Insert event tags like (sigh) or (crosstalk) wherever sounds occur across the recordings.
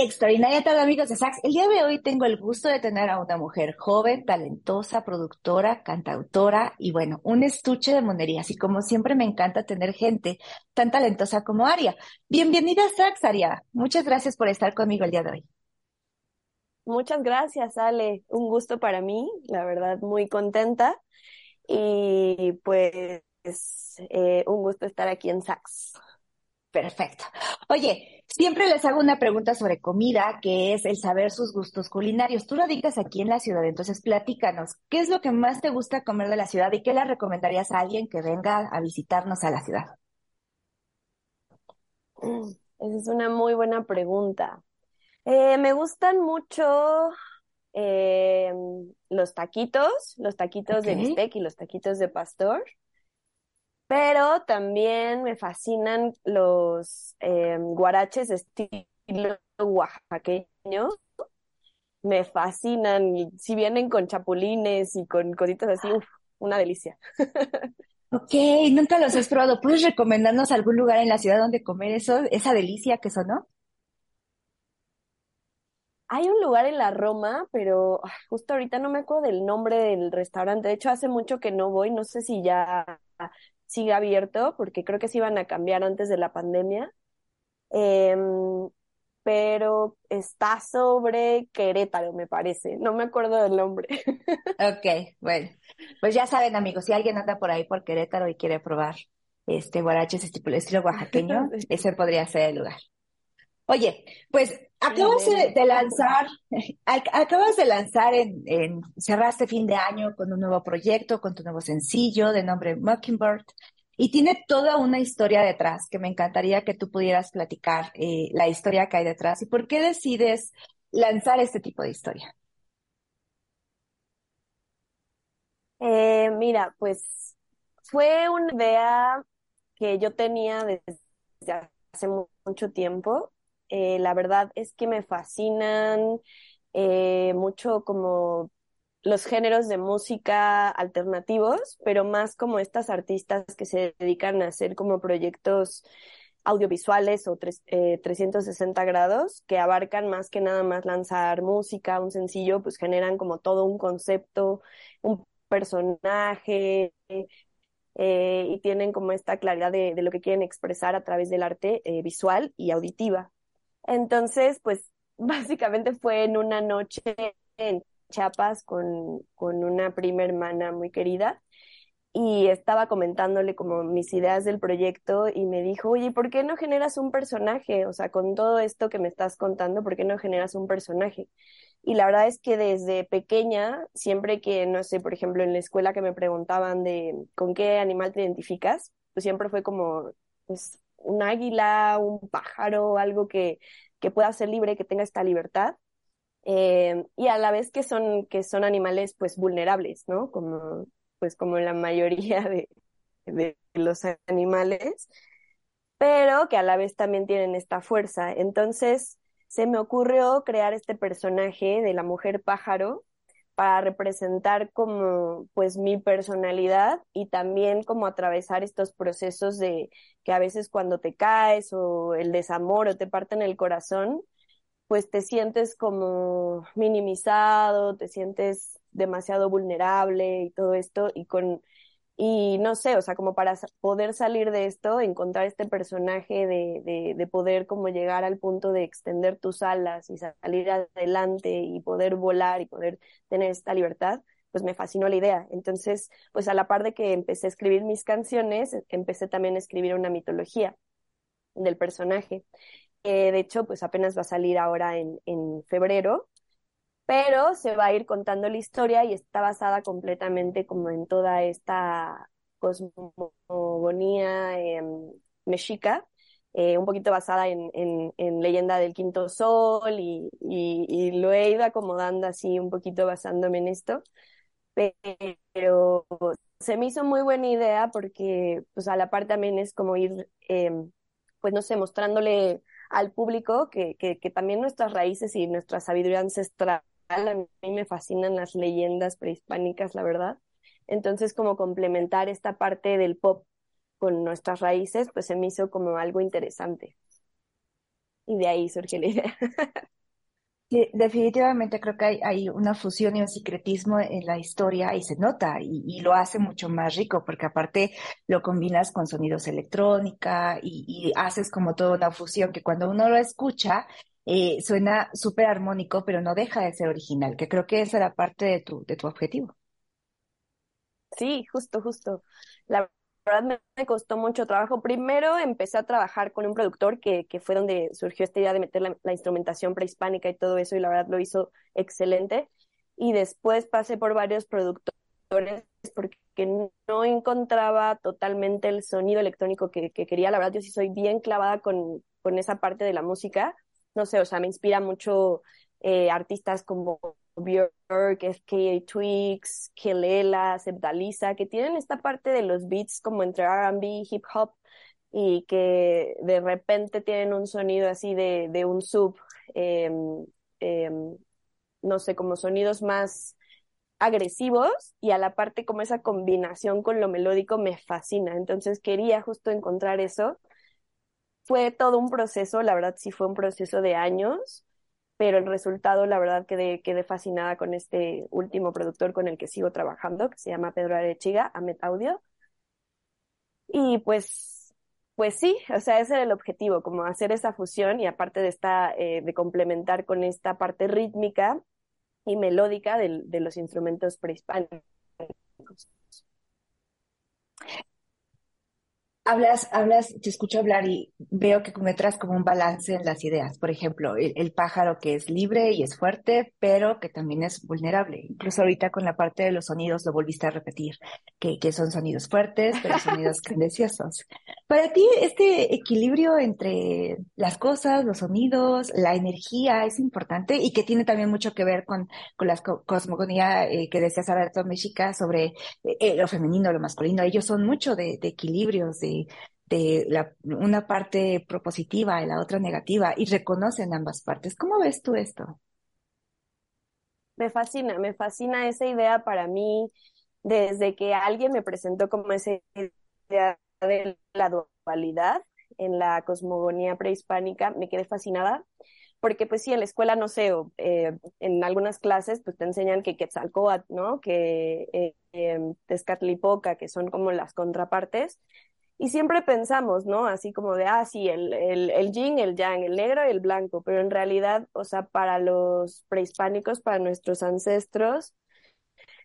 Extraordinaria tarde, amigos de Sax. El día de hoy tengo el gusto de tener a una mujer joven, talentosa, productora, cantautora y bueno, un estuche de monerías. Y como siempre me encanta tener gente tan talentosa como Aria. Bienvenida a Sax, Aria. Muchas gracias por estar conmigo el día de hoy. Muchas gracias, Ale. Un gusto para mí, la verdad, muy contenta. Y pues eh, un gusto estar aquí en Sax. Perfecto. Oye, siempre les hago una pregunta sobre comida, que es el saber sus gustos culinarios. Tú radicas aquí en la ciudad, entonces platícanos, ¿qué es lo que más te gusta comer de la ciudad y qué le recomendarías a alguien que venga a visitarnos a la ciudad? Mm, esa es una muy buena pregunta. Eh, me gustan mucho eh, los taquitos, los taquitos de bistec y los taquitos de pastor. Pero también me fascinan los eh, guaraches estilo oaxaqueño. Me fascinan. Si vienen con chapulines y con cositas así, una delicia. (laughs) Ok, nunca los has probado. ¿Puedes recomendarnos algún lugar en la ciudad donde comer eso, esa delicia que sonó? Hay un lugar en la Roma, pero justo ahorita no me acuerdo del nombre del restaurante. De hecho, hace mucho que no voy. No sé si ya sigue abierto, porque creo que se iban a cambiar antes de la pandemia. Em, pero está sobre Querétaro, me parece. No me acuerdo del nombre. (laughs) Ok, bueno. Pues ya saben, amigos, si alguien anda por ahí por Querétaro y quiere probar este guaraches estilo, estilo oaxaqueño, (laughs) ese podría ser el lugar. Oye, pues acabas de, lanzar, acabas de lanzar en, en, cerraste fin de año con un nuevo proyecto, con tu nuevo sencillo de nombre Mockingbird, y tiene toda una historia detrás que me encantaría que tú pudieras platicar eh, la historia que hay detrás y por qué decides lanzar este tipo de historia. Eh, mira, pues fue una idea que yo tenía desde hace mucho tiempo eh, la verdad es que me fascinan eh, mucho como los géneros de música alternativos, pero más como estas artistas que se dedican a hacer como proyectos audiovisuales o 360 eh, grados que abarcan más que nada más lanzar música, un sencillo, pues generan como todo un concepto, un personaje, y tienen como esta claridad de, lo que quieren expresar a través del arte visual y auditiva. Entonces, pues (laughs) básicamente fue en una noche en Chiapas con, con una prima hermana muy querida y estaba comentándole como mis ideas del proyecto y me dijo, oye, ¿por qué no generas un personaje? O sea, con todo esto que me estás contando, ¿por qué no generas un personaje? Y la verdad es que desde pequeña, siempre que, no sé, por ejemplo, en la escuela que me preguntaban de con qué animal te identificas, pues siempre fue como, pues un águila, un pájaro, algo que, que pueda ser libre, que tenga esta libertad. Eh, y a la vez que son, que son animales pues vulnerables, ¿no? Como, pues como la mayoría (laughs) de, de los animales, pero que a la vez también tienen esta fuerza. Entonces se me ocurrió crear este personaje de la mujer pájaro para representar como pues mi personalidad y también como atravesar estos procesos de que a veces cuando te caes o el desamor o te parten el corazón, pues te sientes como minimizado, te sientes demasiado vulnerable y todo esto y con y no sé, o sea, como para poder salir de esto, encontrar este personaje de, de, de, poder como llegar al punto de extender tus alas y salir adelante y poder volar y poder tener esta libertad, pues me fascinó la idea. Entonces, pues a la par de que empecé a escribir mis canciones, empecé también a escribir una mitología del personaje. Eh, de hecho, pues apenas va a salir ahora en, en febrero pero se va a ir contando la historia y está basada completamente como en toda esta cosmogonía em, mexica, eh, un poquito basada en, en, leyenda del quinto sol y, y, lo he ido acomodando así un poquito basándome en esto, pero se me hizo muy buena idea porque pues a la par también es como ir, em, pues no sé, mostrándole al público que, que, que también nuestras raíces y nuestra sabiduría ancestral a mí me fascinan las leyendas prehispánicas, la verdad. Entonces, como complementar esta parte del pop con nuestras raíces, pues se me hizo como algo interesante. Y de ahí surgió la idea. definitivamente creo que hay, hay, una fusión y un secretismo en la historia y se nota y, lo hace mucho más rico porque aparte lo combinas con sonidos electrónica y, y haces como toda una fusión que cuando uno lo escucha eh, suena súper armónico, pero no deja de ser original, que creo que esa era parte de tu, de tu objetivo. Sí, justo, justo. La verdad me, costó mucho trabajo. Primero empecé a trabajar con un productor que, que fue donde surgió esta idea de meter la, instrumentación prehispánica y todo eso, y la verdad lo hizo excelente. Y después pasé por varios productores porque no encontraba totalmente el sonido electrónico que, que, quería. La verdad, yo sí soy bien clavada con, con esa parte de la música. No sé, o sea, me inspira mucho eh, artistas como Björk, FKA Twigs, Kelela, Sebdalisa, que tienen esta parte de los beats como entre R&B, hip hop y que de repente tienen un sonido así de, de un sub, em, em, no sé, como sonidos más agresivos y a la parte como esa combinación con lo melódico me fascina. Entonces quería justo encontrar eso. Fue todo un proceso, la verdad sí fue un proceso de años, pero el resultado, la verdad, quedé, quedé fascinada con este último productor con el que sigo trabajando, que se llama Pedro Arechiga, Amet Audio. Y pues, pues sí, o sea, ese era el objetivo, como hacer esa fusión y aparte de esta, eh, de complementar con esta parte rítmica y melódica de, de los instrumentos prehispánicos. Hablas, hablas, te escucho hablar y veo que cometas como un balance en las ideas. Por ejemplo, el, pájaro que es libre y es fuerte, pero que también es vulnerable. Incluso ahorita con la parte de los sonidos lo volviste a repetir, que, que son sonidos fuertes, pero (laughs) sonidos grandiosos. Para ti, este equilibrio entre las cosas, los sonidos, la energía es importante y que tiene también mucho que ver con, con la cosmogonía eh, que decías Alberto Mexica sobre eh, lo femenino, lo masculino. Ellos son mucho de, de equilibrios, de de, una parte propositiva y la otra negativa y reconocen ambas partes. ¿Cómo ves tú esto? Me fascina, me fascina esa idea para mí desde que alguien me presentó como esa idea de la dualidad en la cosmogonía prehispánica, me quedé fascinada porque pues sí, en la escuela, no sé, eh, en algunas clases pues te enseñan que Quetzalcóatl, ¿no? Que eh, em, Tezcatlipoca, que son como las contrapartes, y siempre pensamos, ¿no? Así como de, ah, sí, el, el, el yin, el yang, el negro y el blanco, pero en realidad, o sea, para los prehispánicos, para nuestros ancestros,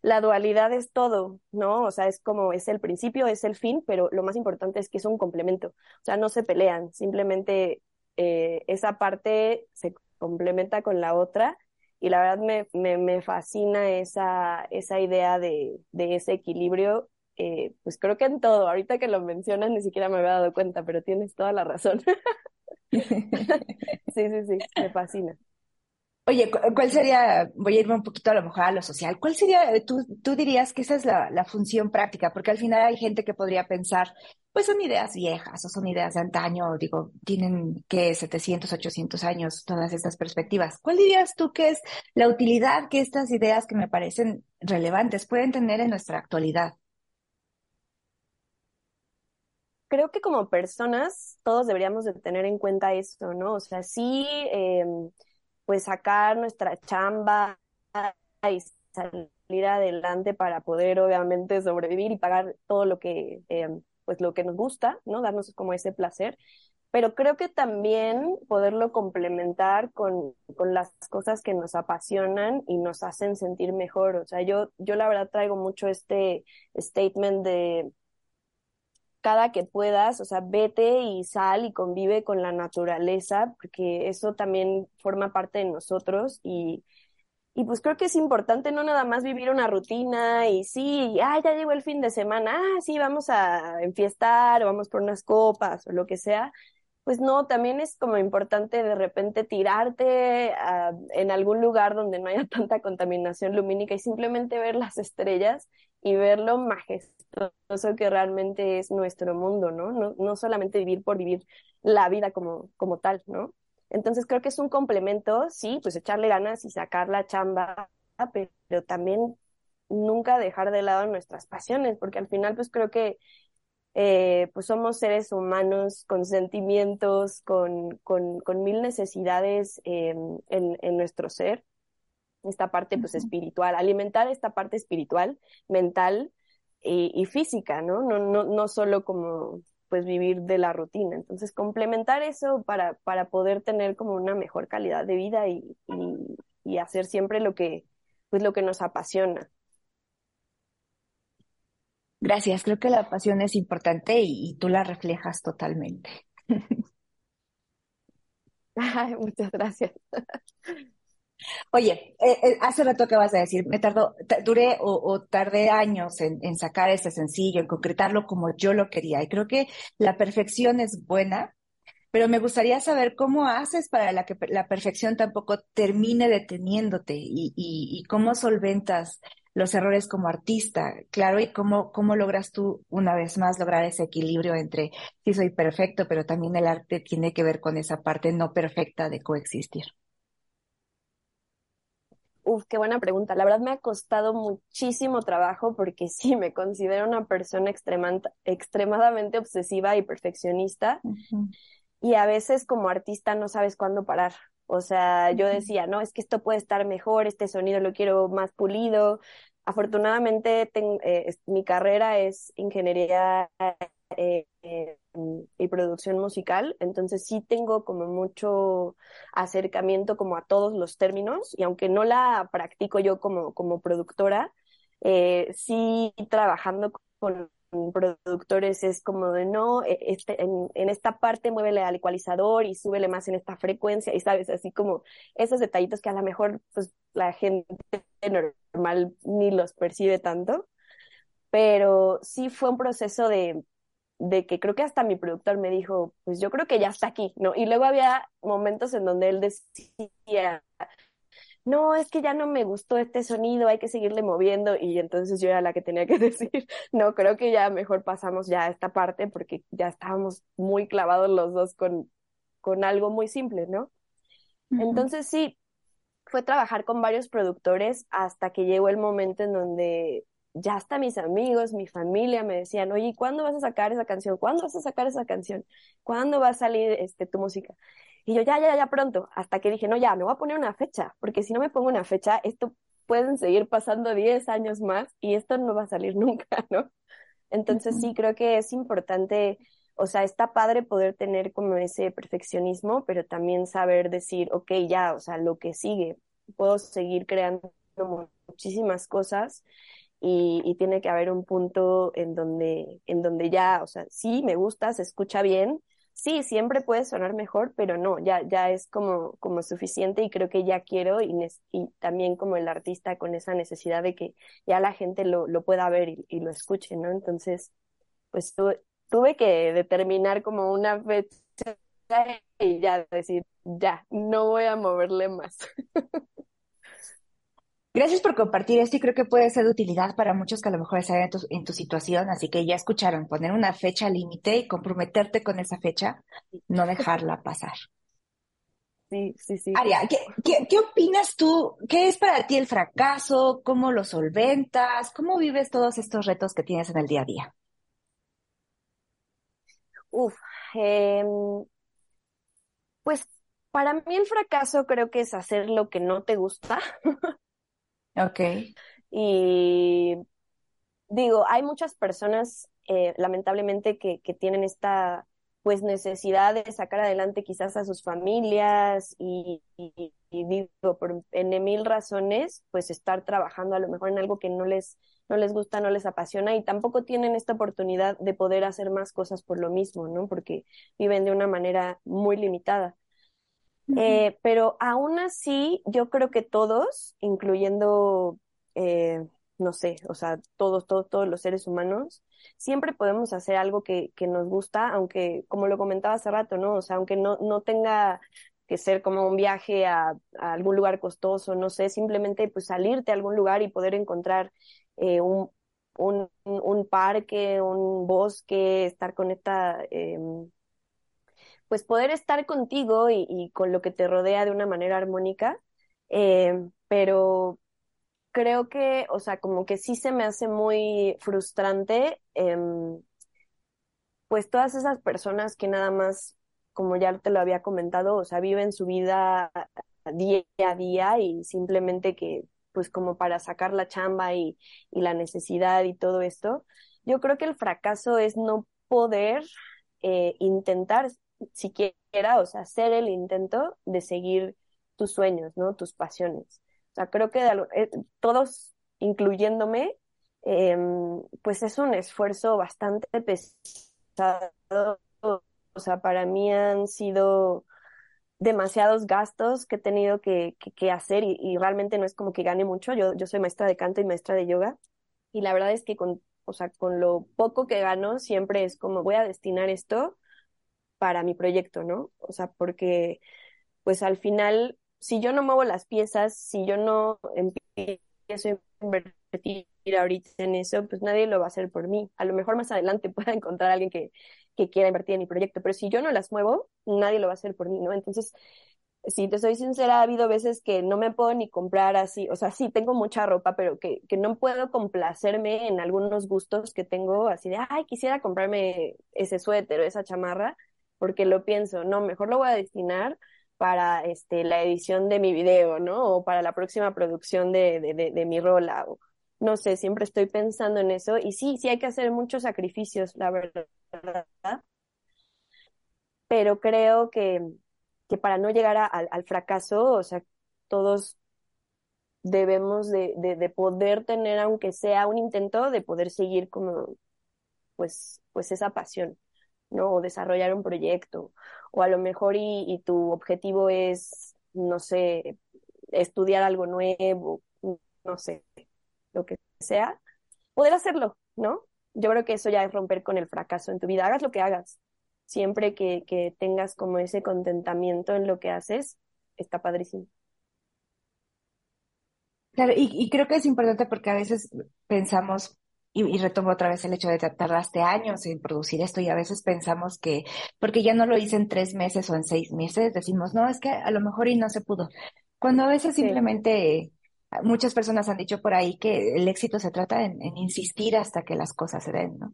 la dualidad es todo, ¿no? O sea, es como, es el principio, es el fin, pero lo más importante es que es un complemento. O sea, no se pelean, simplemente eh, esa parte se complementa con la otra y la verdad me, me, me fascina esa, esa idea de, de ese equilibrio eh, pues creo que en todo, ahorita que lo mencionas ni siquiera me había dado cuenta, pero tienes toda la razón. (laughs) sí, sí, sí, me fascina. Oye, ¿cuál sería, voy a irme un poquito a lo mejor a lo social, cuál sería, tú, tú dirías que esa es la, la función práctica? Porque al final hay gente que podría pensar, pues son ideas viejas o son ideas de antaño, digo, tienen que 700, 800 años todas estas perspectivas. ¿Cuál dirías tú que es la utilidad que estas ideas que me parecen relevantes pueden tener en nuestra actualidad? Creo que como personas todos deberíamos de tener en cuenta esto, ¿no? O sea, sí, em, pues sacar nuestra chamba y salir adelante para poder obviamente sobrevivir y pagar todo lo que, em, pues lo que nos gusta, ¿no? Darnos como ese placer. Pero creo que también poderlo complementar con, con las cosas que nos apasionan y nos hacen sentir mejor. O sea, yo, yo la verdad traigo mucho este statement de cada que puedas, o sea, vete y sal y convive con la naturaleza, porque eso también forma parte de nosotros y, y pues creo que es importante no nada más vivir una rutina y sí, ah, ya llegó el fin de semana, ah, sí, vamos a enfiestar o vamos por unas copas o lo que sea. Pues no, también es como importante de repente tirarte en algún lugar donde no haya (laughs) tanta contaminación lumínica y simplemente ver las estrellas y ver lo majestuoso que realmente es nuestro mundo, ¿no? No, no solamente vivir por vivir la vida como, como tal, ¿no? Entonces creo que es un complemento, sí, pues echarle ganas y sacar la chamba, pero también nunca dejar de lado nuestras pasiones, porque al final pues creo que eh, pues somos seres humanos con sentimientos, con, con, con mil necesidades em, en, en, nuestro ser. Esta parte pues espiritual, alimentar esta parte espiritual, mental y, y física, ¿no? No, no, no solo como pues vivir de la rutina. Entonces, complementar eso para, para poder tener como una mejor calidad de vida y, y, y hacer siempre lo que, pues lo que nos apasiona. Gracias, creo que la pasión es importante y, tú la reflejas totalmente. (laughs) muchas gracias. Oye, eh, eh, hace rato que vas a decir, me tardó, duré o, tardé años en, sacar ese sencillo, en concretarlo como yo lo quería. Y creo que la perfección es buena, pero me gustaría saber cómo haces para que la perfección tampoco termine deteniéndote y cómo solventas los errores como artista, claro, y cómo, cómo logras tú una vez más lograr ese equilibrio entre sí soy perfecto, pero también el arte tiene que ver con esa parte no perfecta de coexistir. Uf, qué buena pregunta. La verdad me ha costado muchísimo trabajo porque (laughs) sí, me considero una persona extremadamente obsesiva y perfeccionista. Y a veces como artista no sabes cuándo parar. O sea, yo decía, no, es que esto puede estar mejor, este sonido lo quiero más pulido. Afortunadamente, eh, mi carrera es ingeniería eh, y producción musical, entonces sí tengo como mucho acercamiento como a todos los términos y aunque no la practico yo como, como productora, eh, sí trabajando con productores es como de no, e, este, en, en, esta parte muévele al ecualizador y súbele más en esta frecuencia y sabes, así como esos detallitos que a lo mejor pues la gente normal ni los percibe tanto, pero sí fue un proceso de, de que creo que hasta mi productor me dijo, pues yo creo que ya está aquí, ¿no? Y luego había momentos en donde él decía, no, es que ya no me gustó este sonido, hay que seguirle moviendo y entonces yo era la que tenía que (laughs) decir, no, creo que ya mejor pasamos ya a esta parte porque ya estábamos muy clavados los dos con, con algo muy simple, ¿no? Entonces sí, fue trabajar con varios productores hasta que llegó el momento en donde ya hasta mis amigos, mi familia me decían, oye, ¿cuándo vas a sacar esa canción? ¿Cuándo vas a sacar esa canción? ¿Cuándo va a salir este, tu música? Y yo, ya, ya, ya pronto, hasta que dije, no, ya, me voy a poner una fecha, porque si no me pongo una fecha, esto pueden seguir pasando 10 años más y esto no va a salir (laughs) nunca, ¿no? Entonces sí, creo que es importante, o sea, está padre poder tener como ese perfeccionismo, pero también saber decir, ok, ya, o sea, lo que sigue, puedo seguir creando muchísimas cosas y, y, tiene que haber un punto en donde, en donde ya, o sea, sí, me gusta, se escucha bien, sí, siempre puede sonar mejor, pero no, ya, ya es como, como suficiente y creo que ya quiero y, y también como el artista con esa necesidad de que ya la gente lo, lo pueda ver y, lo escuche, ¿no? Entonces, pues tuve que determinar como una fecha y ya decir, ya, no voy a moverle más. (laughs) Gracias por compartir esto y creo que puede ser de utilidad para muchos que a lo mejor están en tu, en tu situación, así que ya escucharon, poner una fecha límite y comprometerte con esa fecha, no dejarla pasar. Sí, sí, sí. Aria, ¿qué, qué, qué opinas tú? ¿Qué es para ti el fracaso? ¿Cómo lo solventas? ¿Cómo vives todos estos retos que tienes en el día a día? Uf, eh, pues para mí el fracaso creo que es hacer lo que no te gusta. (laughs) Ok. Y digo, hay muchas personas, eh, lamentablemente, que, que tienen esta pues necesidad de sacar adelante quizás a sus familias y, y, digo, por en mil razones, pues estar trabajando a lo mejor en algo que no les, no les gusta, no les apasiona y tampoco tienen esta oportunidad de poder hacer más cosas por lo mismo, ¿no? Porque viven de una manera muy limitada. Eh, pero aún así, yo creo que todos, incluyendo, eh, no sé, o sea, todos, todos, todos los seres humanos, siempre podemos hacer algo que, que nos gusta, aunque, como lo comentaba hace rato, ¿no? O sea, aunque no, no tenga que ser como un viaje a, a algún lugar costoso, no sé, simplemente pues salirte a algún lugar y poder encontrar eh, un, un, un, parque, un bosque, estar con esta eh, pues poder estar contigo y, con lo que te rodea de una manera armónica, eh, pero creo que, o sea, como que sí se me hace muy frustrante em, pues todas esas personas que nada más, como ya te lo había comentado, o sea, viven su vida día a día y simplemente que, pues como para sacar la chamba y, la necesidad y todo esto, yo creo que el fracaso es no poder eh, intentar siquiera, o sea, hacer el intento de seguir tus sueños, ¿no? Tus pasiones. O sea, creo que eh, todos, incluyéndome, em, pues es un esfuerzo bastante pesado. O sea, para mí han sido demasiados gastos que he tenido que, que, hacer y, y, realmente no es como que gane mucho. Yo, yo soy maestra de canto y maestra de yoga y la verdad es que con, o sea, con lo poco que gano siempre es como voy a destinar esto para mi proyecto, ¿no? O sea, porque pues al final, si yo no muevo las piezas, si yo no empiezo a invertir ahorita en eso, pues nadie lo va a hacer por mí. A lo mejor más adelante (laughs) pueda encontrar a alguien que, que quiera invertir en mi proyecto, pero si yo no las muevo, nadie lo va a hacer por mí, ¿no? Entonces, si te soy sincera, ha habido veces que no me puedo ni comprar así, o sea, sí tengo mucha ropa, pero que, que no puedo complacerme en algunos gustos que tengo, así de, ay, quisiera comprarme ese suéter o esa chamarra, porque lo pienso, no, mejor lo voy a destinar para este, la edición de mi video, ¿no? O para la próxima producción de, mi rola, no sé, siempre estoy pensando en eso, y sí, sí hay que hacer muchos sacrificios, la verdad, pero creo que que para no llegar al fracaso, o sea, todos debemos de, de, poder tener, aunque sea un intento, de poder seguir como, pues, pues esa pasión, ¿no? O desarrollar un proyecto, o a lo mejor y, y tu objetivo es, no sé, estudiar algo nuevo, no sé, lo que sea, poder hacerlo, ¿no? Yo creo que eso ya es romper con el fracaso en tu vida, hagas lo que hagas, siempre que, que tengas como ese contentamiento en lo que haces, está padrísimo. Claro, y, y, creo que es importante porque a veces pensamos, y, y, retomo otra vez el hecho de que tardaste años en producir esto y a veces pensamos que, porque ya no lo hice en tres meses o en seis meses, decimos, no, es que a lo mejor y no se pudo. Cuando a veces simplemente muchas personas han dicho por ahí que el éxito se trata en, en insistir hasta que las cosas se den, ¿no?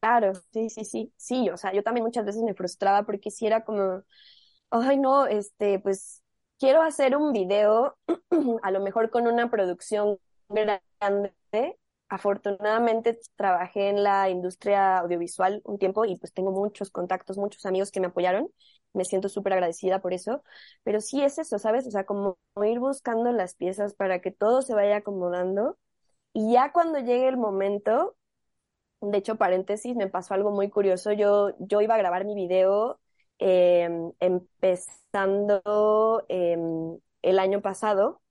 Claro, sí, sí, sí, sí, o sea, yo también muchas veces me frustraba porque si era como, ay, no, este, pues quiero hacer un video, (clears throat) a lo mejor con una producción grande. Afortunadamente trabajé en la industria audiovisual un tiempo y pues tengo muchos contactos, muchos amigos que me apoyaron. Me siento súper agradecida por eso. Pero sí es eso, ¿sabes? O sea, como ir buscando las piezas para que todo se vaya acomodando. Y ya cuando llegue el momento, de hecho, paréntesis, me pasó algo muy curioso. Yo, yo iba a grabar mi video em, empezando em, el año pasado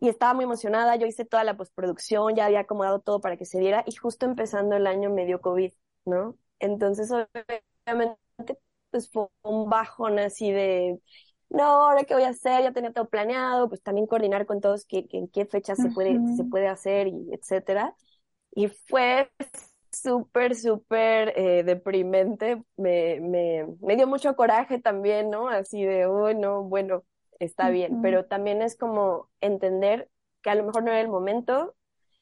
y estaba muy emocionada. Yo hice toda la postproducción, ya había acomodado todo para que se diera y justo empezando el año me dio COVID, ¿no? Entonces, obviamente, pues fue un bajón así de, no, ahora qué voy a hacer, ya tenía todo planeado, pues también coordinar con todos qué, en qué fecha se puede, se puede hacer y etcétera. Y fue súper, súper eh, deprimente, me, me, me dio mucho coraje también, ¿no? Así de, uy, no, bueno, está bien, pero también es como entender que a lo mejor no era el momento,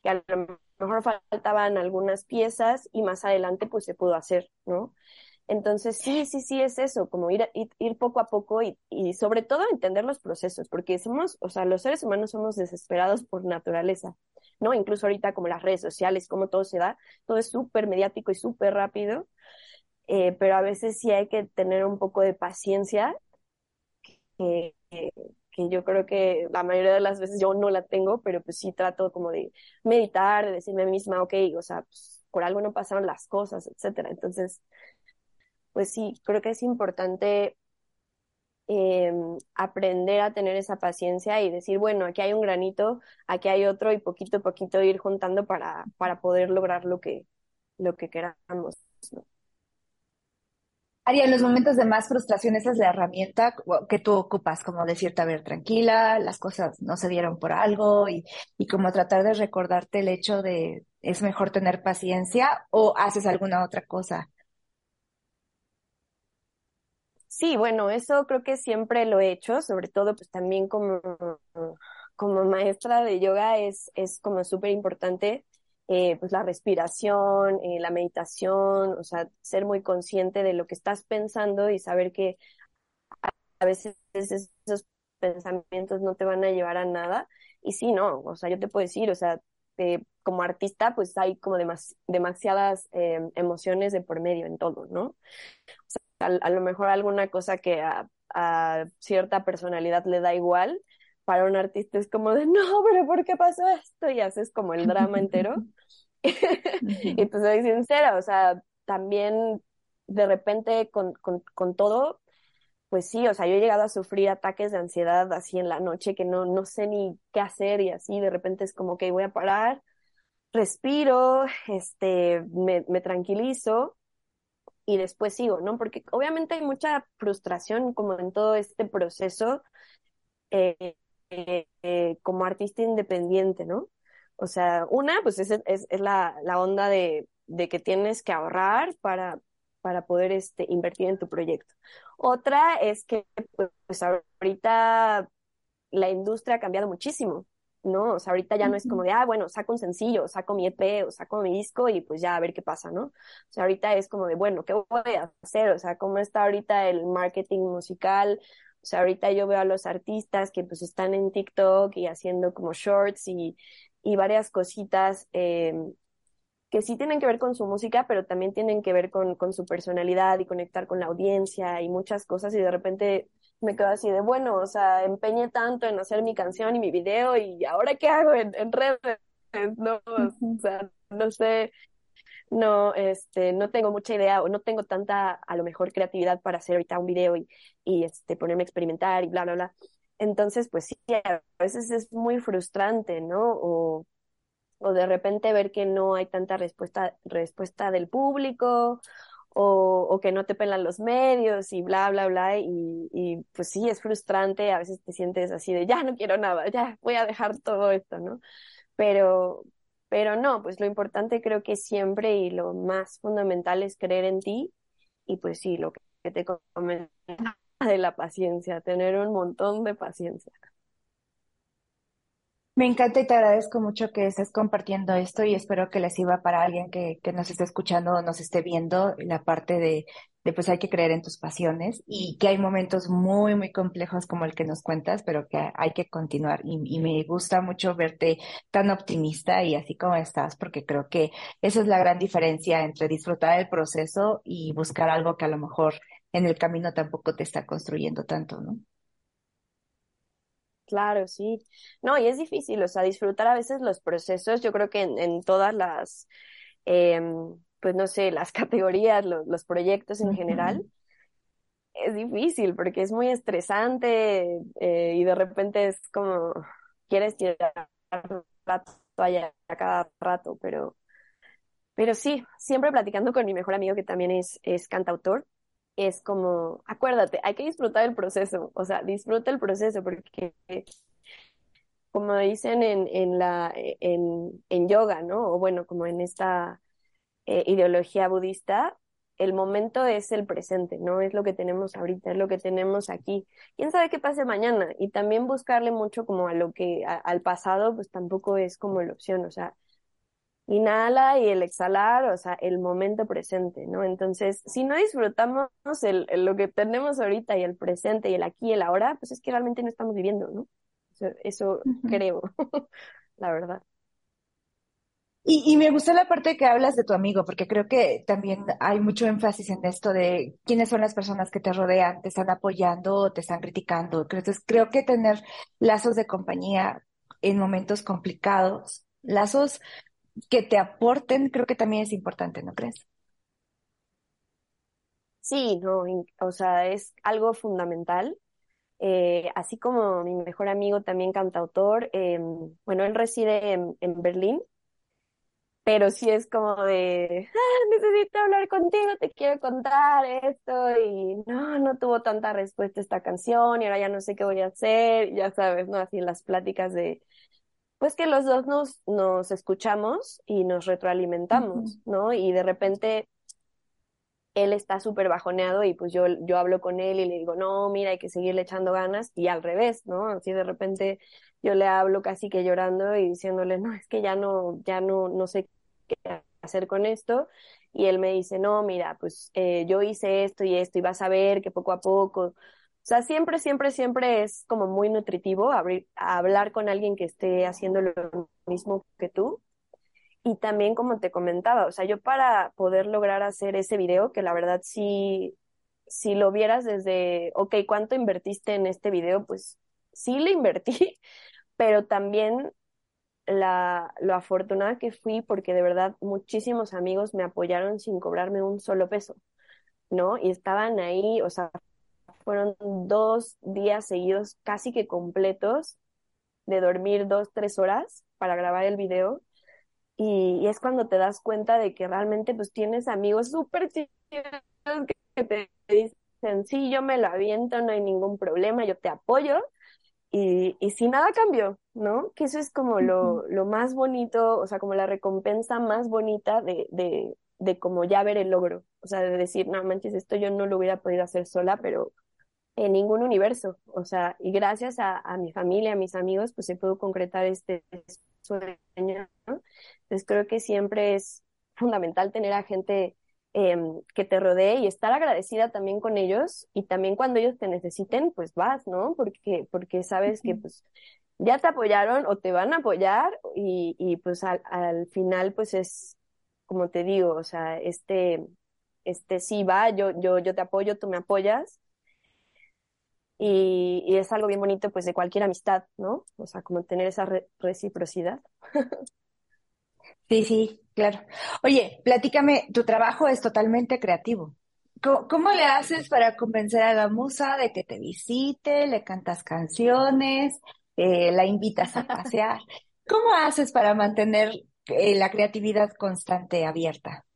que a lo mejor faltaban algunas piezas y más adelante pues se pudo hacer, ¿no? Entonces, sí, sí, sí, es eso, como ir, ir, poco a poco y, y, sobre todo entender los procesos, porque somos, o sea, los seres humanos somos desesperados por naturaleza. ¿no? Incluso ahorita como las redes sociales, como todo se da, todo es súper mediático y súper rápido, eh, pero a veces sí hay que tener un poco de paciencia, que, que yo creo que la mayoría de las veces yo no la tengo, pero pues sí trato como de meditar, de decirme a mí misma, ok, o sea, pues, por algo no pasaron las cosas, etcétera. Entonces, pues sí, creo que es importante eh, aprender a tener esa paciencia y decir, bueno, aquí hay un granito, aquí hay otro y poquito a poquito ir juntando para, para poder lograr lo que, lo que queramos. Aria, en los momentos de más frustración, esa es la herramienta que tú ocupas, como decirte, a ver, tranquila, las cosas no se dieron por algo y, y como tratar de recordarte el hecho de es mejor tener paciencia o haces alguna otra cosa Sí, bueno, eso creo que siempre lo he hecho, sobre todo pues también como, como maestra de yoga es, es como súper importante eh, pues la respiración, eh, la meditación, o sea, ser muy consciente de lo que estás pensando y saber que a veces esos pensamientos no te van a llevar a nada. Y sí, no, o sea, yo te puedo decir, o sea, eh, como artista, pues hay como demasiadas emociones de por medio en todo, ¿no? O a, lo mejor alguna cosa que a, a cierta personalidad le da igual, para un artista es como de, (laughs) no, pero ¿por qué pasó esto? Y haces como el drama entero. (laughs) (laughs) y pues soy sincera, o sea, también de repente con, con, con, todo, pues sí, o sea, yo he llegado a sufrir ataques de ansiedad así en la noche que no, no sé ni qué hacer y así de repente es como que voy a parar, respiro, este, me, me tranquilizo y después sigo, ¿no? Porque obviamente hay mucha frustración como en todo este proceso eh, eh, como artista independiente, ¿no? O sea, una, pues es, es, es la, la, onda de, de, que tienes que ahorrar para, para poder este, invertir en tu proyecto. Otra es que, pues ahorita la industria ha cambiado muchísimo, ¿no? O sea, ahorita ya no es como de, ah, bueno, saco un sencillo, saco mi EP o saco mi disco y pues ya a ver qué pasa, ¿no? O sea, ahorita es como de, bueno, ¿qué voy a hacer? O sea, ¿cómo está ahorita el marketing musical? O sea, ahorita yo veo a los artistas que pues están en TikTok y haciendo como shorts y, y varias cositas eh, que sí tienen que ver con su música, pero también tienen que ver con, con su personalidad y conectar con la audiencia y muchas cosas y de repente me quedo así de, bueno, o sea, empeñé tanto en hacer mi canción y mi video y ahora qué hago en, en redes, no, o sea, no sé, no, este, no tengo mucha idea o no tengo tanta, a lo mejor, creatividad para hacer ahorita un video y, y este, ponerme a experimentar y bla, bla, bla. Entonces, pues sí, a veces es muy frustrante, ¿no? O, o de repente ver que no hay tanta respuesta, respuesta del público o, o, que no te pelan los medios y bla, bla, bla. Y, y pues sí, es frustrante, a veces te sientes así de, ya no quiero nada, ya voy a dejar todo esto, ¿no? Pero, pero no, pues lo importante creo que siempre y lo más fundamental es creer en ti y pues sí, lo que te comenta de la paciencia, tener un montón de paciencia. Me encanta y te agradezco mucho que estés compartiendo esto y espero que les sirva para alguien que, que nos esté escuchando o nos esté viendo la parte de de pues hay que creer en tus pasiones y que hay momentos muy, muy complejos como el que nos cuentas, pero que hay que continuar. Y, me gusta mucho verte tan optimista y así como estás, porque creo que esa es la gran diferencia entre disfrutar el proceso y buscar algo que a lo mejor en el camino tampoco te está construyendo tanto, ¿no? Claro, sí. No, y es difícil, o sea, disfrutar a veces los procesos, yo creo que en, todas las... Em, pues no sé, las (laughs) categorías, los, proyectos en general, es difícil porque es muy estresante eh, y de repente es como, quieres tirar la toalla a cada rato, pero, pero sí, siempre platicando con mi mejor amigo que también es, es cantautor, es como, acuérdate, hay que disfrutar el proceso, o sea, disfruta el proceso porque como dicen en, en la, en, en yoga, ¿no? O bueno, como en esta eh, ideología budista, el momento es el presente, no es lo que tenemos ahorita, es lo que tenemos aquí. ¿Quién sabe qué pase mañana? Y también buscarle mucho como a lo que, al pasado, pues tampoco es como la opción, o sea, inhala y el exhalar, o sea, el momento presente, ¿no? Entonces, si no disfrutamos el, lo que tenemos ahorita y el presente y el aquí y el ahora, pues es que realmente no estamos viviendo, ¿no? eso creo, (laughs) la verdad. Y, me gustó la parte que hablas de tu amigo, porque creo que también hay mucho énfasis en esto de quiénes son las personas que te rodean, te están apoyando o te están criticando. Entonces, creo que tener lazos de compañía en momentos complicados, lazos que te aporten, creo que también es importante, ¿no crees? Sí, no, o sea, es algo fundamental. Eh, así como mi mejor amigo, también cantautor, em, bueno, él reside en, en Berlín pero sí es como de, ah, necesito hablar contigo, te quiero contar esto y no, no tuvo tanta respuesta esta canción y ahora ya no sé qué voy a hacer, ya sabes, ¿no? Así las pláticas de, pues que los dos nos, nos escuchamos y nos retroalimentamos, ¿no? Y de repente él está súper bajoneado y pues yo, yo hablo con él y le digo, no, mira, hay que seguirle echando ganas y al revés, ¿no? Así de repente yo le hablo casi que llorando y diciéndole, no, es que ya no, ya no, no sé qué hacer con esto. Y él me dice, no, mira, pues eh, yo hice esto y esto y vas a ver que poco a poco. O sea, siempre, siempre, siempre es como muy nutritivo abrir, hablar con alguien que esté haciendo lo mismo que tú. Y también, como te comentaba, o sea, yo para poder lograr hacer ese video, que la verdad sí, si lo vieras desde, ok, ¿cuánto invertiste en este video? Pues sí le invertí, (laughs) pero también la, lo afortunada que fui porque de verdad muchísimos amigos me apoyaron sin cobrarme un solo peso, ¿no? Y estaban ahí, o sea, fueron dos días seguidos casi que completos de dormir dos, tres horas para grabar el video. Y, es cuando te das cuenta de que realmente pues tienes amigos súper chidos que te dicen, sí, yo me lo aviento, no hay ningún problema, yo te apoyo y, y si nada cambió, ¿no? Que eso es como lo, lo, más bonito, o sea, como la recompensa más bonita de, de, de como ya ver el logro, o sea, de decir, no manches, esto yo no lo hubiera podido hacer sola, pero en ningún universo, o sea, y gracias a, a mi familia, a mis amigos, pues se pudo concretar este sueño, ¿no? Entonces creo que siempre es fundamental tener a gente Em, que te rodee y estar agradecida también con ellos y también cuando ellos te necesiten, pues vas, ¿no? Porque, porque sabes que pues ya te apoyaron o te van a apoyar y, y pues al, al, final pues es, como te digo, o sea, este, este sí va, yo, yo, yo te apoyo, tú me apoyas. Y, es algo bien bonito pues de cualquier amistad, ¿no? O sea, como tener esa reciprocidad. (laughs) Sí, sí, claro. Oye, platícame, tu trabajo es totalmente creativo. ¿Cómo, le haces para convencer a la musa de que te visite, le cantas canciones, eh, la invitas a pasear? ¿Cómo haces para mantener eh, la creatividad constante abierta?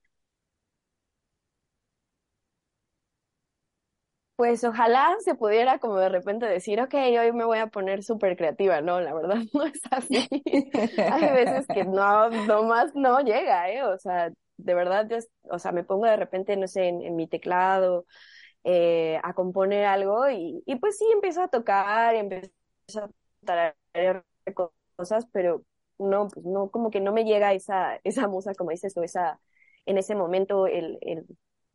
Pues ojalá se pudiera como de repente decir, ok, hoy me voy a poner súper creativa, no, la verdad (laughs) no es así. Hay veces que (laughs) no, no más no llega, ¿eh? O sea, de verdad, yo, o sea, me pongo de repente, no sé, en, mi teclado eh, a componer algo y, y pues sí, empiezo a tocar y empiezo a tararear cosas, pero no, pues no, como que no me llega esa, esa musa, como dices tú, esa, en ese momento, el, el,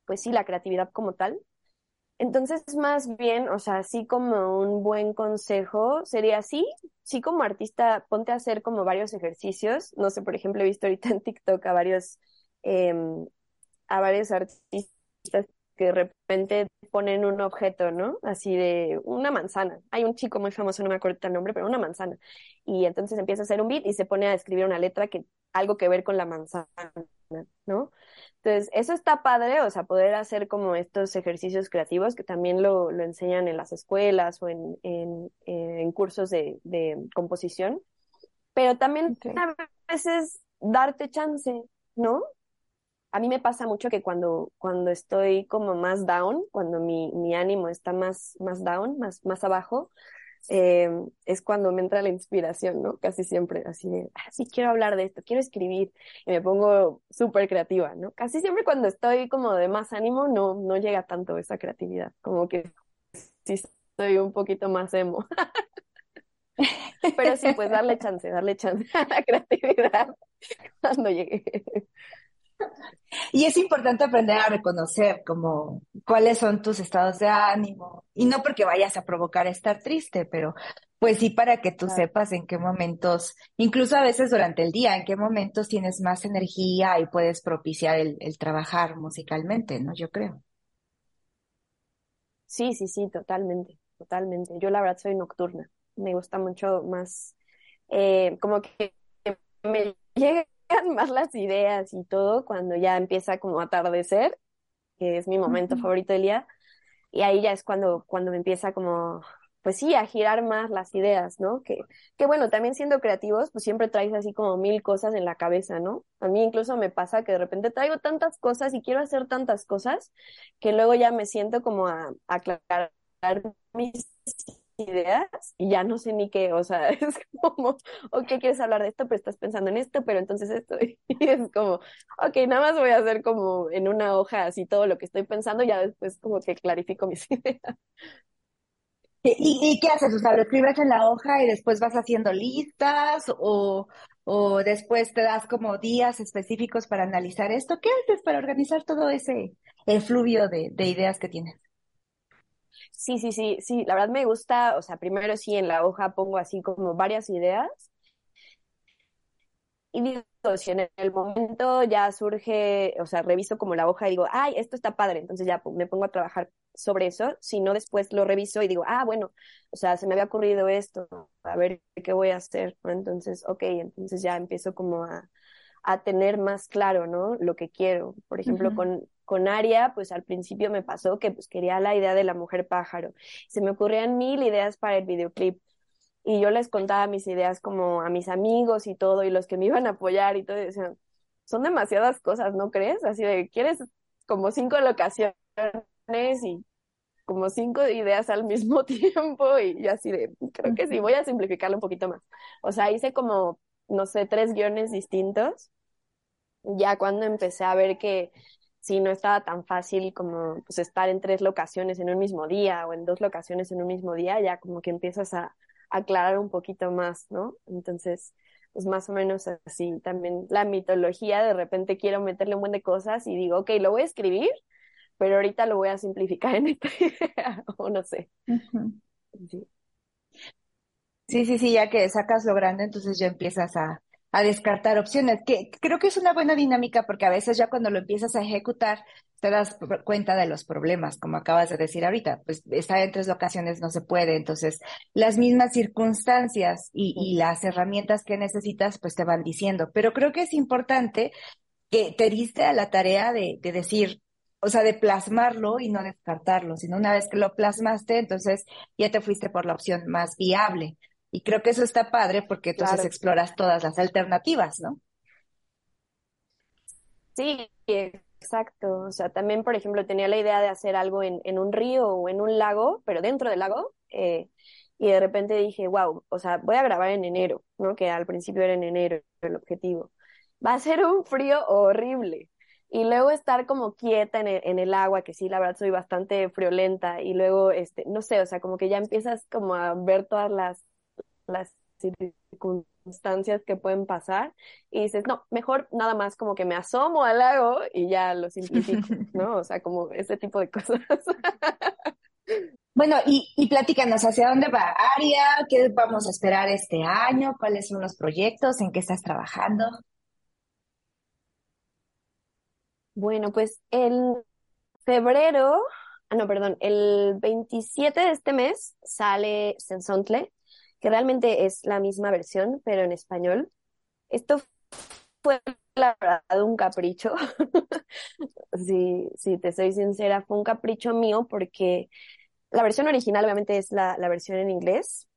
pues sí, la creatividad como tal entonces, más bien, o sea, así como un buen consejo sería así, sí como artista, ponte a hacer como varios ejercicios. No sé, por ejemplo, he visto ahorita en TikTok a varios, em, a varios artistas que de repente ponen un objeto, ¿no? Así de una manzana. Hay un chico muy famoso, no me acuerdo el nombre, pero una manzana. Y entonces empieza a hacer un beat y se pone a escribir una letra que algo que ver con la manzana, ¿no? Entonces, eso está padre, o sea, poder hacer como estos ejercicios creativos que también lo, lo enseñan en las escuelas o en, en, en cursos de, de, composición, pero también a veces darte chance, ¿no? A mí me pasa mucho que cuando, cuando estoy como más down, cuando mi, mi ánimo está más, más down, más, más abajo, eh, es cuando me entra la inspiración, ¿no? Casi siempre, así de, ah, sí, quiero hablar de esto, quiero escribir, y me pongo súper creativa, ¿no? Casi siempre cuando estoy como de más ánimo, no, no llega tanto esa creatividad, como que sí estoy un poquito más emo. (laughs) Pero sí, pues darle chance, darle chance (laughs) a la creatividad cuando llegue. (laughs) Y es importante aprender a reconocer como cuáles son tus estados de ánimo. Y no porque vayas a provocar estar triste, pero pues sí para que tú sepas en qué momentos, incluso a veces durante el día, en qué momentos tienes más energía y puedes propiciar el, el trabajar musicalmente, ¿no? Yo creo. Sí, sí, sí, totalmente, totalmente. Yo la verdad soy nocturna. Me gusta mucho más, eh, como que me llega más las ideas y todo cuando ya empieza como a atardecer, que es mi momento favorito del día, y ahí ya es cuando, cuando me empieza como, pues sí, a girar más las ideas, ¿no? Que, que bueno, también siendo creativos, pues siempre traes así como mil cosas en la cabeza, ¿no? A mí incluso me pasa que de repente traigo tantas cosas y quiero hacer tantas cosas que luego ya me siento como a, a aclarar mis ideas y ya no sé ni qué, o sea, (laughs) es como, ok, quieres hablar de esto, pero estás pensando en esto, pero entonces esto, (laughs) y es como, ok, nada más voy a hacer como en una hoja así todo lo que estoy pensando, ya después como que clarifico mis (laughs) ideas. ¿Y, y qué haces? O sea, lo escribes en la hoja y después vas haciendo listas o, o después te das como días específicos para analizar esto. ¿Qué haces para organizar todo ese fluvio de, de ideas que tienes? Sí, sí, sí, sí, la verdad me gusta, o sea, primero sí en la hoja pongo así como varias ideas y digo, si en el momento ya surge, o sea, reviso como la hoja y digo, ay, esto está padre, entonces ya me pongo a trabajar sobre eso, si no después lo reviso y digo, ah, bueno, o sea, se me había ocurrido esto, a ver qué voy a hacer, Entonces, ok, entonces ya empiezo como a, a tener más claro, ¿no? Lo que quiero. Por ejemplo, con, con Aria, pues al principio me pasó que pues quería la idea de la mujer pájaro. Se me ocurrían mil ideas para el videoclip y yo les contaba mis ideas como a mis amigos y todo, y los que me iban a apoyar y todo, y decían, son demasiadas cosas, ¿no crees? Así de, quieres como cinco locaciones y como cinco ideas al mismo (laughs) tiempo, y, así de, creo que sí, voy a simplificarlo un poquito más. O sea, hice como, no sé, tres guiones distintos, ya cuando empecé a ver que sí no estaba tan fácil como pues estar en tres locaciones en un mismo día o en dos locaciones en un mismo día, ya como que empiezas a, aclarar un poquito más, ¿no? Entonces, pues más o menos así. También la mitología, de repente quiero meterle un buen de cosas y digo, ok, lo voy a escribir, pero ahorita lo voy a simplificar en esta (laughs) idea, o no sé. sí. sí, sí, sí, ya que sacas lo grande, entonces ya empiezas a, a descartar opciones, que creo que es una buena dinámica porque a veces ya cuando lo empiezas a ejecutar te das cuenta de los problemas, como acabas de decir ahorita, pues estar en tres locaciones no se puede, entonces las mismas circunstancias y, las herramientas que necesitas pues te van diciendo, pero creo que es importante que te diste a la tarea de, de decir, o sea, de plasmarlo y no descartarlo, sino una vez que lo plasmaste, entonces ya te fuiste por la opción más viable. Y creo que eso está padre porque entonces exploras todas las alternativas, ¿no? Sí, exacto. O sea, también, por ejemplo, tenía la idea de hacer algo en, en un río o en un lago, pero dentro del lago. Eh, y de repente dije, wow, o sea, voy a grabar en enero, ¿no? Que al principio era en enero el objetivo. Va a ser un frío horrible. Y luego estar como quieta en el, en el agua, que sí, la verdad soy bastante friolenta. Y luego, este, no sé, o sea, como que ya empiezas como a ver todas las las circunstancias que pueden pasar y dices, no, mejor nada más como que me asomo al lago y ya lo simplifico, (laughs) ¿no? O sea, como ese tipo de cosas. Bueno, y, y platícanos, ¿hacia dónde va Aria? ¿Qué vamos a esperar este año? ¿Cuáles son los proyectos? ¿En qué estás trabajando? Bueno, pues el febrero, ah, no, perdón, el 27 de este mes sale Sensontle, que realmente es la misma versión, pero en español. Esto fue la verdad un capricho. (laughs) si, si te soy sincera, fue un capricho mío porque la versión original obviamente es la, la versión en inglés,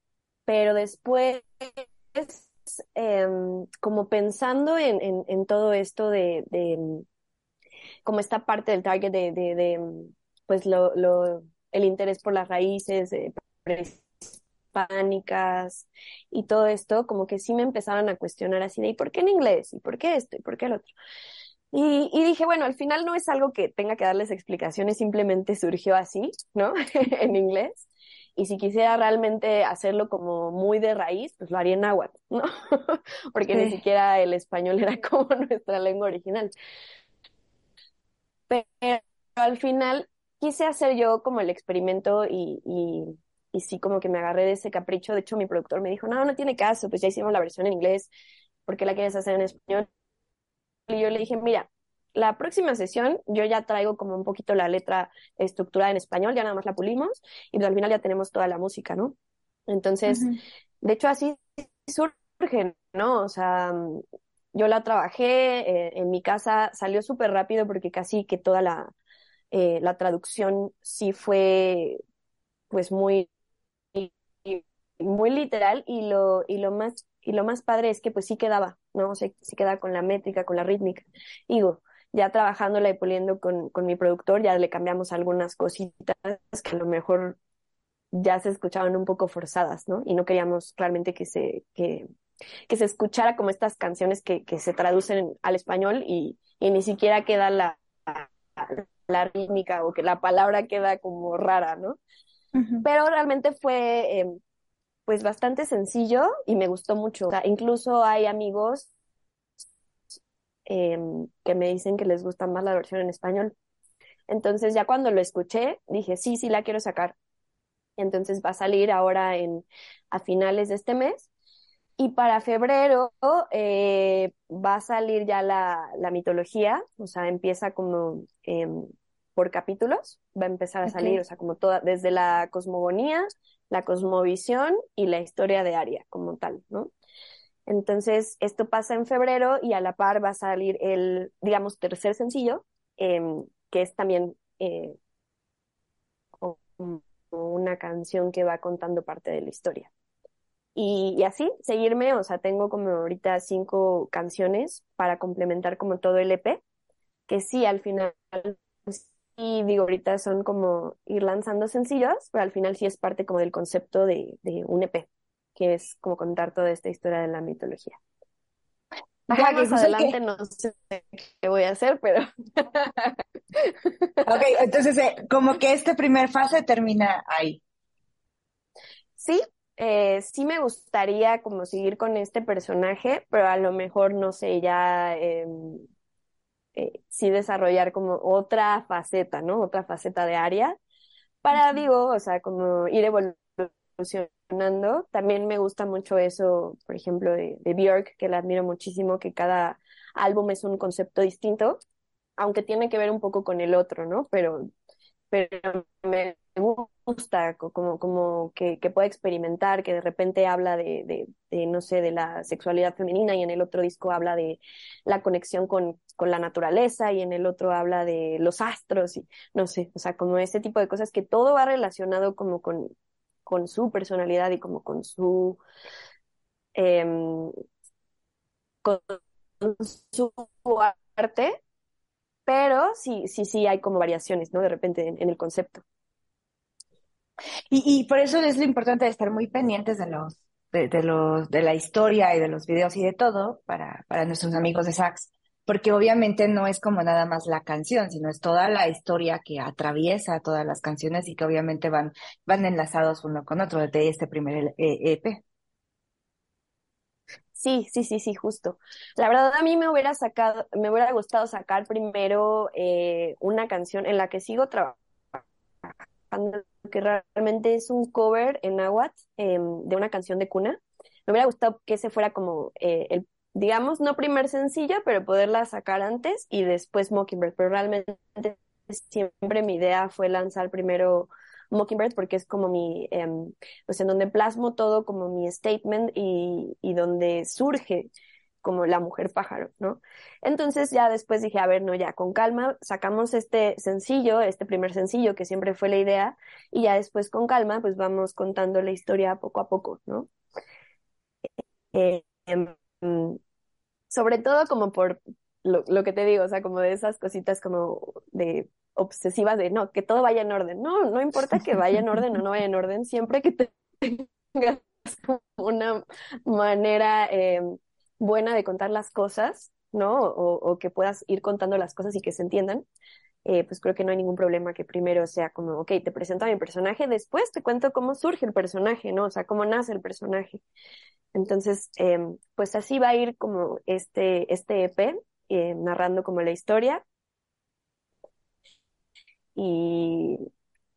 pero después, em, como pensando en, en, todo esto de, de, como esta parte del target de, de, de pues lo, lo, el interés por las raíces, pánicas y todo esto, como que sí me empezaron a cuestionar así de, ¿y por qué en inglés? ¿Y por qué esto? ¿Y por qué el otro? Y, y, dije, bueno, al final no es algo que tenga que darles explicaciones, simplemente surgió así, ¿no? (laughs) en inglés. Y si quisiera realmente hacerlo como muy de raíz, pues lo haría en náhuatl, ¿no? (laughs) Porque ni siquiera el español era (laughs) como nuestra lengua original. Pero al final quise hacer yo como el experimento y, y y sí como que me agarré de ese capricho. De hecho, mi productor me dijo, no, no tiene caso, pues ya hicimos la versión en inglés, ¿por qué la quieres hacer en español? Y yo le dije, mira, la próxima sesión yo ya traigo como un poquito la letra estructurada en español, ya nada más la pulimos y pues al final ya tenemos toda la música, ¿no? Entonces, de hecho así surge, ¿no? O sea, yo la trabajé eh, en mi casa, salió súper rápido porque casi que toda la, eh, la traducción sí fue pues muy muy literal y lo, y lo más, y lo más padre es que pues sí quedaba, ¿no? O sea, sí quedaba con la métrica, con la rítmica. Digo, ya trabajándola y puliendo con, con mi productor, ya le cambiamos algunas cositas que a lo mejor ya se escuchaban un poco forzadas, ¿no? Y no queríamos realmente que se, que, que se escuchara como estas canciones que, que se traducen al español y, y ni siquiera queda la, la rítmica o que la palabra queda como rara, ¿no? Pero realmente fue, em, pues bastante sencillo y me gustó mucho. O sea, incluso hay amigos em, que me dicen que les gusta más la versión en español. Entonces ya cuando lo escuché, dije, sí, sí, la quiero sacar. Entonces va a salir ahora en, a finales de este mes. Y para febrero eh, va a salir ya la, la, mitología, o sea, empieza como em, por capítulos, va a empezar a salir, o sea, como toda, desde la cosmogonía, la cosmovisión y la historia de Aria como tal, ¿no? Entonces, esto pasa en febrero y a la par va a salir el, digamos, tercer sencillo, em, que es también eh, una canción que va contando parte de la historia. Y, así, seguirme, o sea, tengo como ahorita cinco canciones para complementar como todo el EP, que sí, al final, sí, digo, ahorita son como ir lanzando sencillos, pero al final sí es parte como del concepto de, de un EP, que es como contar toda esta historia de la mitología. Ajá, más adelante no sé qué voy a hacer, pero... ok, entonces eh, como que esta primera fase termina ahí. Sí, eh, sí me gustaría como seguir con este personaje, pero a lo mejor, no sé, ya em, eh, sí desarrollar como otra faceta, ¿no? Otra faceta de área para, digo, o sea, como ir evolucionando. También me gusta mucho eso, por ejemplo, de, de Björk, que la admiro muchísimo, que cada álbum es un concepto distinto, aunque tiene que ver un poco con el otro, ¿no? Pero, pero me gusta como, como que, que pueda experimentar, que de repente habla de, no sé, de la sexualidad femenina y en el otro disco habla de la conexión con, con la naturaleza y en el otro habla de los astros y no sé, o sea, como ese tipo de cosas que todo va relacionado como con, con su personalidad y como con su... Em, con su arte, pero sí, sí, sí hay como variaciones, ¿no? De repente en el concepto. Y, por eso es lo importante de estar muy pendientes de los, de, de, los, de la historia y de los videos y de todo para, para nuestros amigos de Sax, porque obviamente no es como nada más la canción, sino es toda la historia que atraviesa todas las canciones y que obviamente van, van enlazados uno con otro de este primer EP. E sí, sí, sí, sí, justo. La verdad a mí me hubiera sacado, me hubiera gustado sacar primero eh, una canción en la que sigo trabajando que realmente es un cover en náhuatl em, de una canción de cuna. Me hubiera gustado que ese fuera como eh, el, digamos, no primer sencillo, pero poderla sacar antes y después Mockingbird. Pero realmente siempre mi idea fue lanzar primero Mockingbird porque es como mi, em, pues en donde plasmo todo como mi statement y, y donde surge como la mujer pájaro, ¿no? Entonces ya después dije, a ver, no, ya, con calma, sacamos este sencillo, este primer sencillo que siempre fue la idea, y ya después con calma, pues vamos contando la historia poco a poco, ¿no? Em, sobre todo como por lo, lo, que te digo, o sea, como de esas cositas como de obsesivas de, no, que todo vaya en orden. No, no importa que vaya en orden o no vaya en orden, siempre que tengas (laughs) una manera eh, buena de contar las cosas, ¿no? O, que puedas ir contando las cosas y que se entiendan, eh, pues creo que no hay ningún problema que primero sea como, ok, te presento a mi personaje, después te cuento cómo surge el personaje, ¿no? O sea, cómo nace el personaje. Entonces, em, pues así va a ir como este, este EP, eh, narrando como la historia y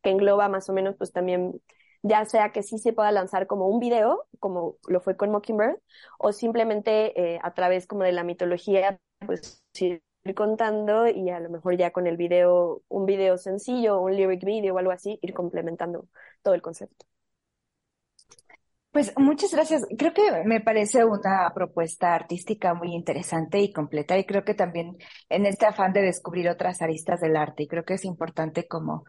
que engloba más o menos pues también ya sea que sí se pueda lanzar como un video, como lo fue con Mockingbird, o simplemente eh, a través como de la mitología, pues ir contando y a lo mejor ya con el video, un video sencillo, un lyric video o algo así, ir complementando todo el concepto. Pues muchas gracias. Creo que me parece una propuesta artística muy interesante y completa y creo que también en este afán de descubrir otras aristas del arte y creo que es importante como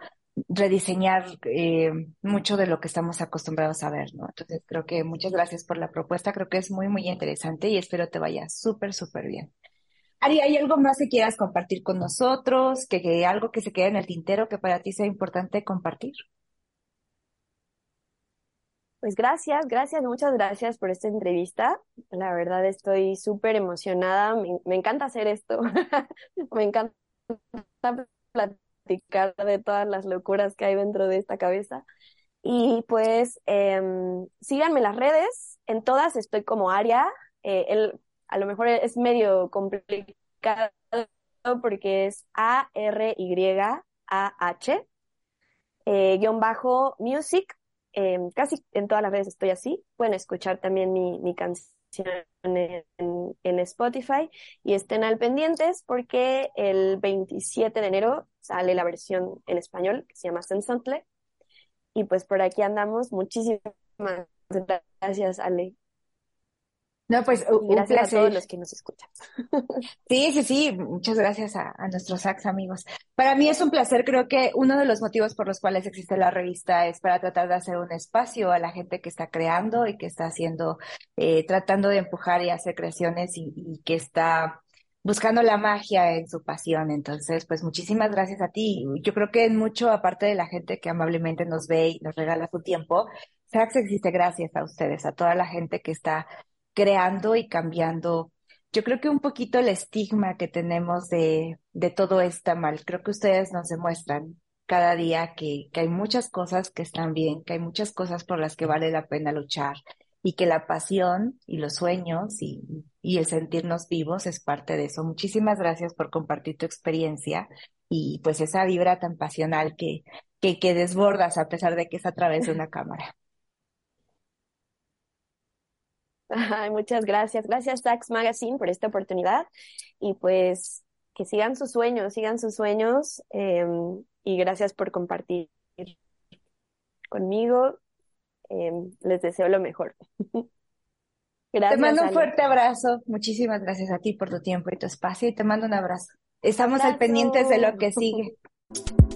rediseñar eh, mucho de lo que estamos acostumbrados a ver, ¿no? Entonces creo que muchas gracias por la propuesta, creo que es muy, muy interesante y espero te vaya súper, súper bien. Ari, ¿hay algo más que quieras compartir con nosotros? Que, que algo que se quede en el tintero que para ti sea importante compartir? Pues gracias, gracias, muchas gracias por esta entrevista. La verdad estoy súper emocionada, me, me, encanta hacer esto, (laughs) me encanta platicar de todas las locuras que hay dentro de esta cabeza. Y pues em, síganme las redes, en todas estoy como Aria. Eh, a lo mejor es medio complicado porque es A-R-Y-A-H, eh, guion bajo music. Em, casi en todas las redes estoy así. Pueden escuchar también mi, mi canción en, Spotify y estén al pendientes porque el 27 de enero sale la versión en español que se llama Sensantle y pues por aquí andamos. Muchísimas gracias, Ale. No, pues un gracias a todos los que nos escuchan. (laughs) Sí, sí, sí, muchas gracias a, nuestros sax amigos. Para mí es un placer, creo que uno de los motivos por los cuales existe la revista es para tratar de hacer un espacio a la gente que está creando y que está haciendo, eh, tratando de empujar y hacer creaciones y, y que está buscando la magia en su pasión. Entonces, pues muchísimas gracias a ti. Yo creo que en mucho, aparte de la gente que amablemente nos ve y nos regala su tiempo, Sax existe gracias a ustedes, a toda la gente que está creando y cambiando. Yo creo que un poquito el estigma que tenemos de, de todo está mal. Creo que ustedes nos demuestran cada día que, que hay muchas cosas que están bien, que hay muchas cosas por las que vale la pena luchar y que la pasión y los sueños y, y el sentirnos vivos es parte de eso. Muchísimas gracias por compartir tu experiencia y pues esa vibra tan pasional que, que, que desbordas a pesar de que es a través de una cámara. Ay, muchas gracias. Gracias, Tax Magazine, por esta oportunidad. Y pues que sigan sus sueños, sigan sus sueños. Em, y gracias por compartir conmigo. Em, les deseo lo mejor. (laughs) Gracias, te mando un fuerte abrazo. Muchísimas gracias a ti por tu tiempo y tu espacio y te mando un abrazo. Estamos al pendientes de lo que sigue. (laughs)